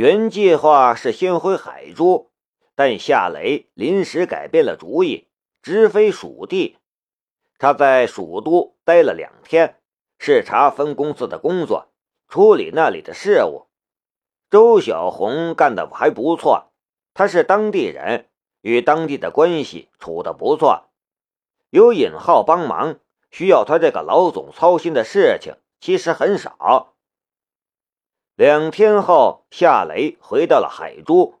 原计划是先回海珠，但夏雷临时改变了主意，直飞蜀地。他在蜀都待了两天，视察分公司的工作，处理那里的事务。周小红干的还不错，他是当地人，与当地的关系处得不错。有尹浩帮忙，需要他这个老总操心的事情其实很少。两天后，夏雷回到了海珠，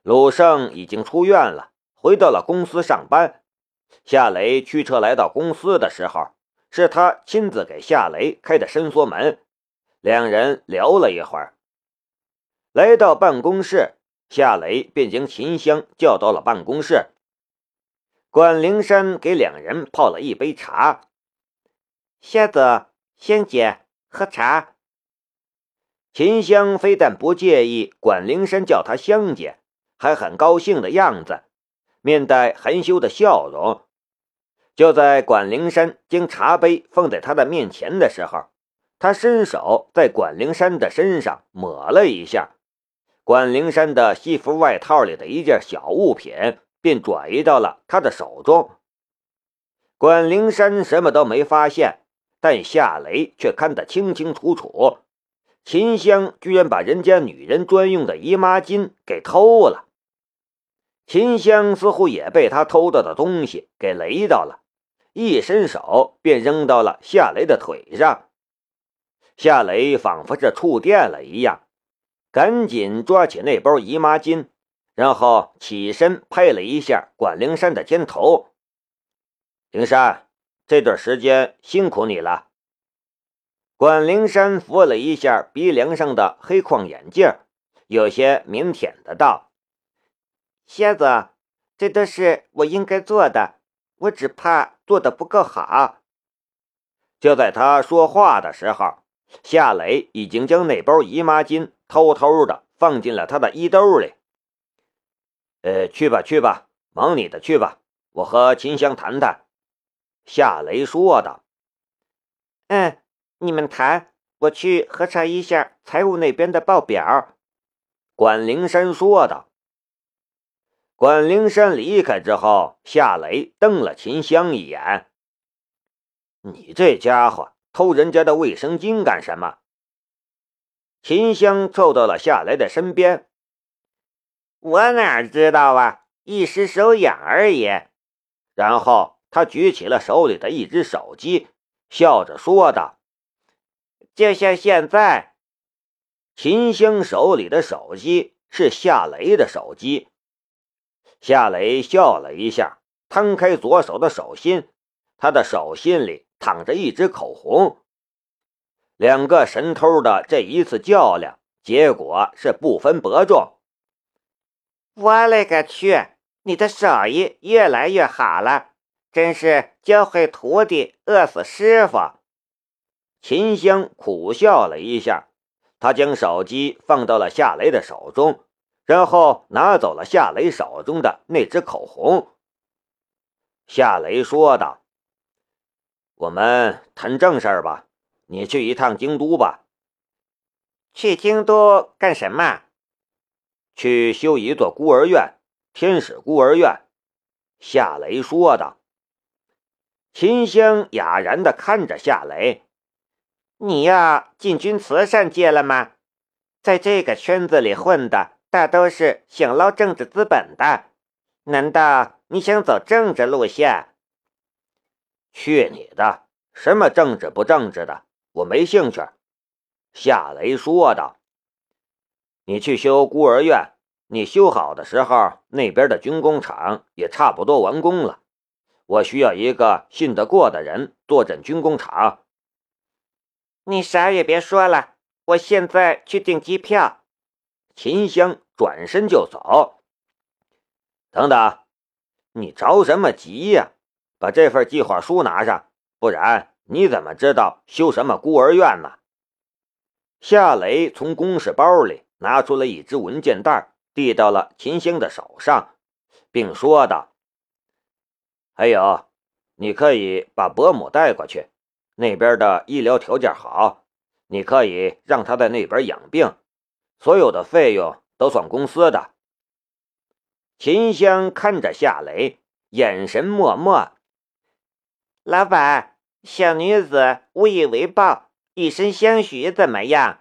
鲁胜已经出院了，回到了公司上班。夏雷驱车来到公司的时候，是他亲自给夏雷开的伸缩门。两人聊了一会儿，来到办公室，夏雷便将秦香叫到了办公室。管灵山给两人泡了一杯茶。仙子、仙姐，喝茶。秦香非但不介意管灵山叫她香姐，还很高兴的样子，面带含羞的笑容。就在管灵山将茶杯放在他的面前的时候，他伸手在管灵山的身上抹了一下，管灵山的西服外套里的一件小物品。便转移到了他的手中。管灵山什么都没发现，但夏雷却看得清清楚楚。秦香居然把人家女人专用的姨妈巾给偷了。秦香似乎也被他偷到的东西给雷到了，一伸手便扔到了夏雷的腿上。夏雷仿佛是触电了一样，赶紧抓起那包姨妈巾。然后起身拍了一下管灵山的肩头，灵山，这段时间辛苦你了。管灵山扶了一下鼻梁上的黑框眼镜，有些腼腆的道：“蝎子，这都是我应该做的，我只怕做的不够好。”就在他说话的时候，夏雷已经将那包姨妈巾偷偷的放进了他的衣兜里。呃，去吧，去吧，忙你的去吧。我和秦香谈谈。”夏雷说道。“嗯，你们谈，我去核查一下财务那边的报表。”管灵山说道。管灵山离开之后，夏雷瞪了秦香一眼：“你这家伙偷人家的卫生巾干什么？”秦香凑到了夏雷的身边。我哪知道啊，一时手痒而已。然后他举起了手里的一只手机，笑着说道：“就像现在，秦星手里的手机是夏雷的手机。”夏雷笑了一下，摊开左手的手心，他的手心里躺着一支口红。两个神偷的这一次较量，结果是不分伯仲。我勒个去！你的手艺越来越好了，真是教会徒弟饿死师傅。秦香苦笑了一下，他将手机放到了夏雷的手中，然后拿走了夏雷手中的那支口红。夏雷说道：“我们谈正事儿吧，你去一趟京都吧。去京都干什么？”去修一座孤儿院，天使孤儿院。”夏雷说道。秦香哑然的看着夏雷：“你要进军慈善界了吗？在这个圈子里混的大都是想捞政治资本的，难道你想走政治路线？”“去你的！什么政治不政治的，我没兴趣。”夏雷说道。你去修孤儿院，你修好的时候，那边的军工厂也差不多完工了。我需要一个信得过的人坐镇军工厂。你啥也别说了，我现在去订机票。秦香转身就走。等等，你着什么急呀？把这份计划书拿上，不然你怎么知道修什么孤儿院呢？夏雷从公事包里。拿出了一只文件袋，递到了秦香的手上，并说道：“还有，你可以把伯母带过去，那边的医疗条件好，你可以让他在那边养病。所有的费用都算公司的。秦香看着夏雷，眼神默默。老板，小女子无以为报，以身相许，怎么样？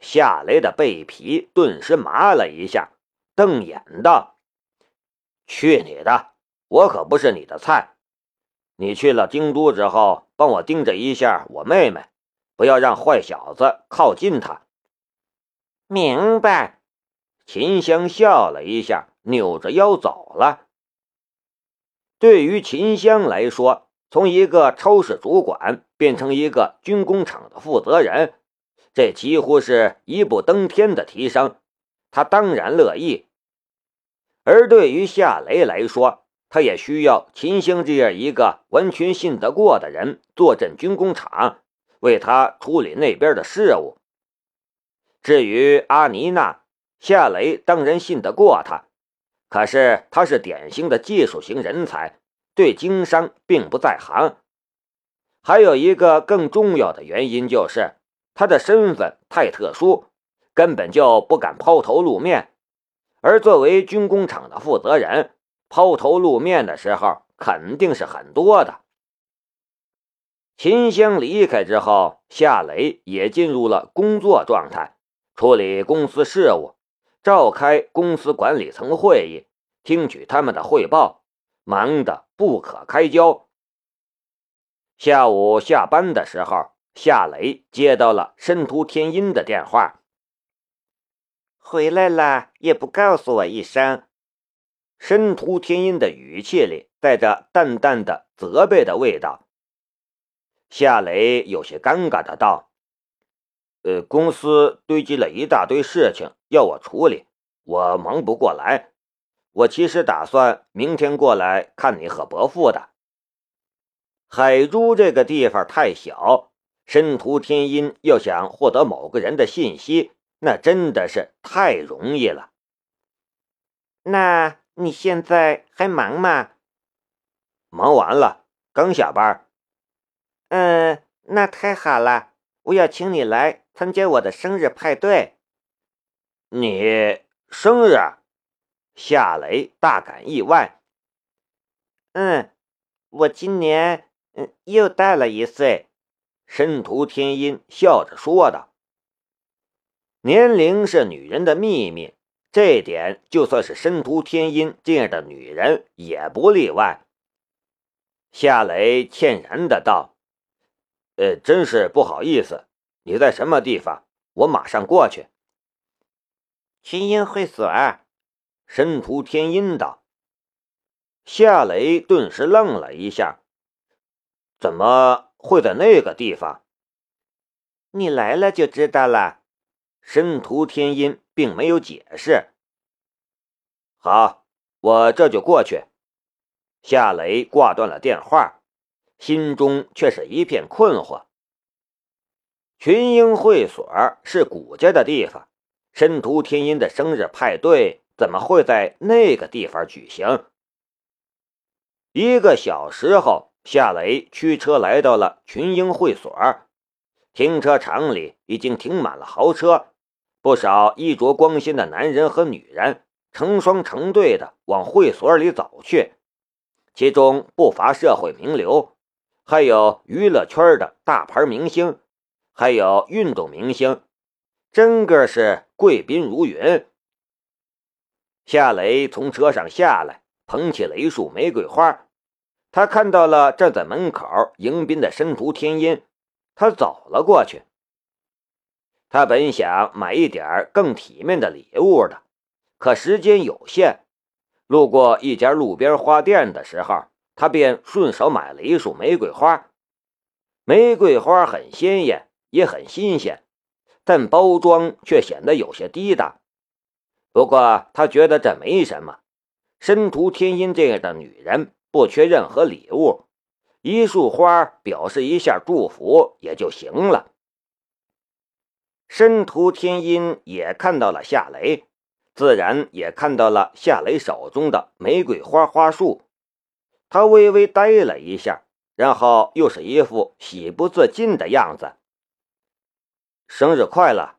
夏雷的背皮顿时麻了一下，瞪眼道：“去你的！我可不是你的菜。你去了京都之后，帮我盯着一下我妹妹，不要让坏小子靠近她。”明白。秦香笑了一下，扭着腰走了。对于秦香来说，从一个超市主管变成一个军工厂的负责人。这几乎是一步登天的提升，他当然乐意。而对于夏雷来说，他也需要秦香这样一个完全信得过的人坐镇军工厂，为他处理那边的事务。至于阿妮娜，夏雷当然信得过他，可是他是典型的技术型人才，对经商并不在行。还有一个更重要的原因就是。他的身份太特殊，根本就不敢抛头露面。而作为军工厂的负责人，抛头露面的时候肯定是很多的。秦香离开之后，夏雷也进入了工作状态，处理公司事务，召开公司管理层会议，听取他们的汇报，忙得不可开交。下午下班的时候。夏雷接到了申屠天音的电话，回来了也不告诉我一声。申屠天音的语气里带着淡淡的责备的味道。夏雷有些尴尬的道：“呃，公司堆积了一大堆事情要我处理，我忙不过来。我其实打算明天过来看你和伯父的。海珠这个地方太小。”申屠天音要想获得某个人的信息，那真的是太容易了。那你现在还忙吗？忙完了，刚下班。嗯，那太好了，我要请你来参加我的生日派对。你生日？夏雷大感意外。嗯，我今年嗯又大了一岁。申屠天音笑着说道：“年龄是女人的秘密，这点就算是申屠天音这样的女人也不例外。”夏雷歉然的道：“呃，真是不好意思。你在什么地方？我马上过去。”群英会所，申屠天音道。夏雷顿时愣了一下：“怎么？”会在那个地方，你来了就知道了。申屠天音并没有解释。好，我这就过去。夏雷挂断了电话，心中却是一片困惑。群英会所是谷家的地方，申屠天音的生日派对怎么会在那个地方举行？一个小时后。夏雷驱车来到了群英会所，停车场里已经停满了豪车，不少衣着光鲜的男人和女人成双成对的往会所里走去，其中不乏社会名流，还有娱乐圈的大牌明星，还有运动明星，真个是贵宾如云。夏雷从车上下来，捧起了一束玫瑰花。他看到了站在门口迎宾的申屠天音，他走了过去。他本想买一点更体面的礼物的，可时间有限。路过一家路边花店的时候，他便顺手买了一束玫瑰花。玫瑰花很鲜艳，也很新鲜，但包装却显得有些低档。不过他觉得这没什么，申屠天音这样的女人。不缺任何礼物，一束花表示一下祝福也就行了。申屠天音也看到了夏雷，自然也看到了夏雷手中的玫瑰花花束。他微微呆了一下，然后又是一副喜不自禁的样子。生日快乐！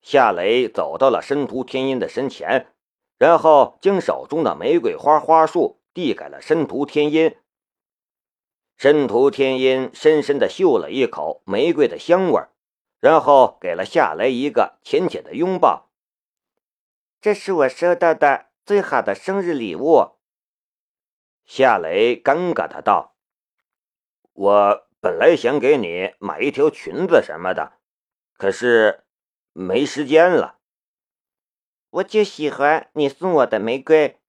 夏雷走到了申屠天音的身前，然后将手中的玫瑰花花束递给了申屠天音。申屠天音深深的嗅了一口玫瑰的香味然后给了夏雷一个浅浅的拥抱。这是我收到的最好的生日礼物。夏雷尴尬的道：“我本来想给你买一条裙子什么的，可是没时间了。我就喜欢你送我的玫瑰。”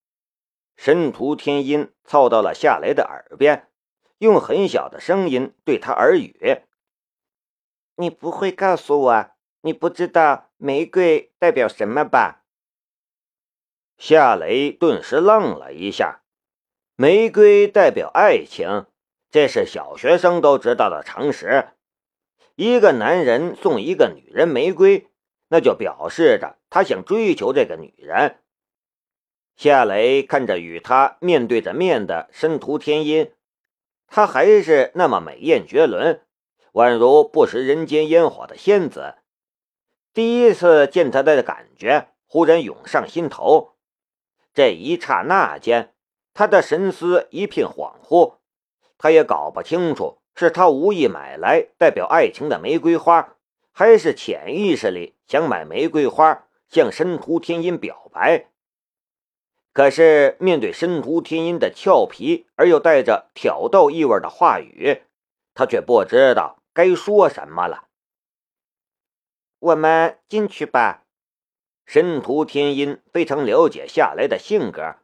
申屠天音凑到了夏雷的耳边。用很小的声音对他耳语：“你不会告诉我，你不知道玫瑰代表什么吧？”夏雷顿时愣了一下。玫瑰代表爱情，这是小学生都知道的常识。一个男人送一个女人玫瑰，那就表示着他想追求这个女人。夏雷看着与他面对着面的申屠天音。她还是那么美艳绝伦，宛如不食人间烟火的仙子。第一次见她的感觉忽然涌上心头。这一刹那间，他的神思一片恍惚，他也搞不清楚是他无意买来代表爱情的玫瑰花，还是潜意识里想买玫瑰花向申屠天音表白。可是，面对申屠天音的俏皮而又带着挑逗意味的话语，他却不知道该说什么了。我们进去吧。申屠天音非常了解夏雷的性格，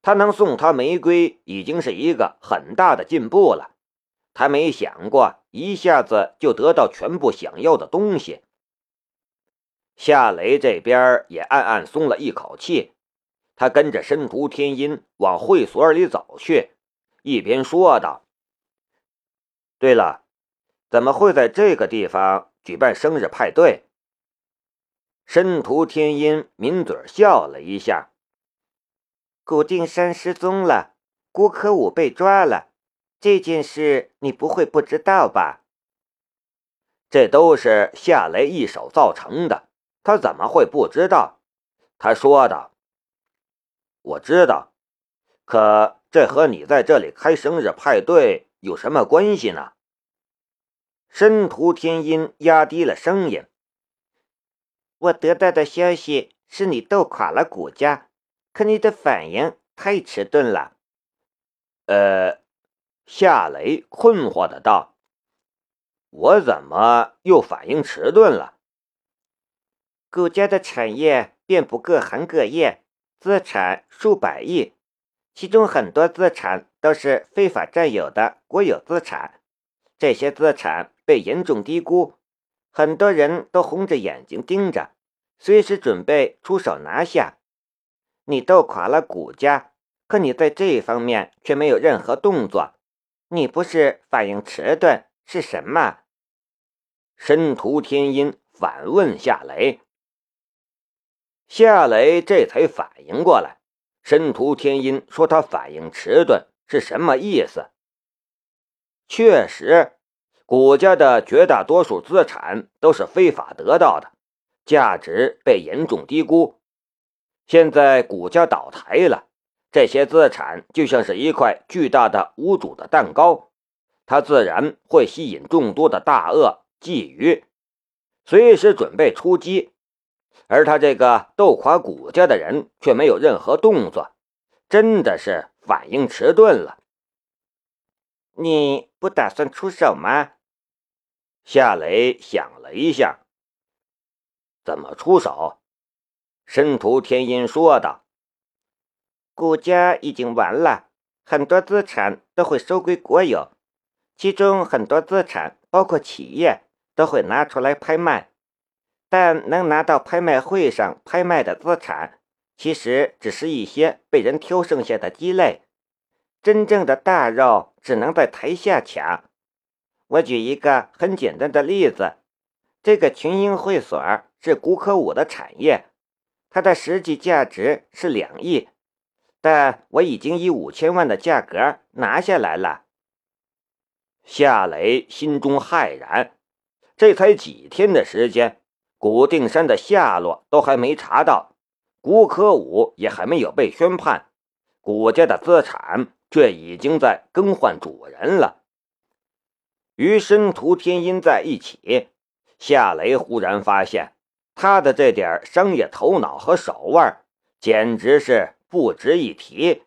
他能送他玫瑰已经是一个很大的进步了。他没想过一下子就得到全部想要的东西。夏雷这边也暗暗松了一口气。他跟着申屠天音往会所里走去，一边说道：“对了，怎么会在这个地方举办生日派对？”申屠天音抿嘴笑了一下：“古定山失踪了，郭可武被抓了，这件事你不会不知道吧？这都是夏雷一手造成的，他怎么会不知道？”他说道。我知道，可这和你在这里开生日派对有什么关系呢？申屠天音压低了声音：“我得到的消息是你斗垮了谷家，可你的反应太迟钝了。”呃，夏雷困惑的道：“我怎么又反应迟钝了？”谷家的产业遍布各行各业。资产数百亿，其中很多资产都是非法占有的国有资产。这些资产被严重低估，很多人都红着眼睛盯着，随时准备出手拿下。你斗垮了谷家，可你在这方面却没有任何动作。你不是反应迟钝是什么？申屠天音反问夏雷。夏雷这才反应过来，申屠天音说他反应迟钝是什么意思？确实，谷家的绝大多数资产都是非法得到的，价值被严重低估。现在谷家倒台了，这些资产就像是一块巨大的无主的蛋糕，它自然会吸引众多的大鳄觊觎，随时准备出击。而他这个斗垮谷家的人却没有任何动作，真的是反应迟钝了。你不打算出手吗？夏雷想了一下，怎么出手？申屠天音说道：“谷家已经完了，很多资产都会收归国有，其中很多资产，包括企业，都会拿出来拍卖。”但能拿到拍卖会上拍卖的资产，其实只是一些被人挑剩下的鸡肋。真正的大肉只能在台下抢。我举一个很简单的例子：这个群英会所是古可武的产业，它的实际价值是两亿，但我已经以五千万的价格拿下来了。夏雷心中骇然，这才几天的时间。古定山的下落都还没查到，古可武也还没有被宣判，古家的资产却已经在更换主人了。与申屠天音在一起，夏雷忽然发现，他的这点商业头脑和手腕，简直是不值一提。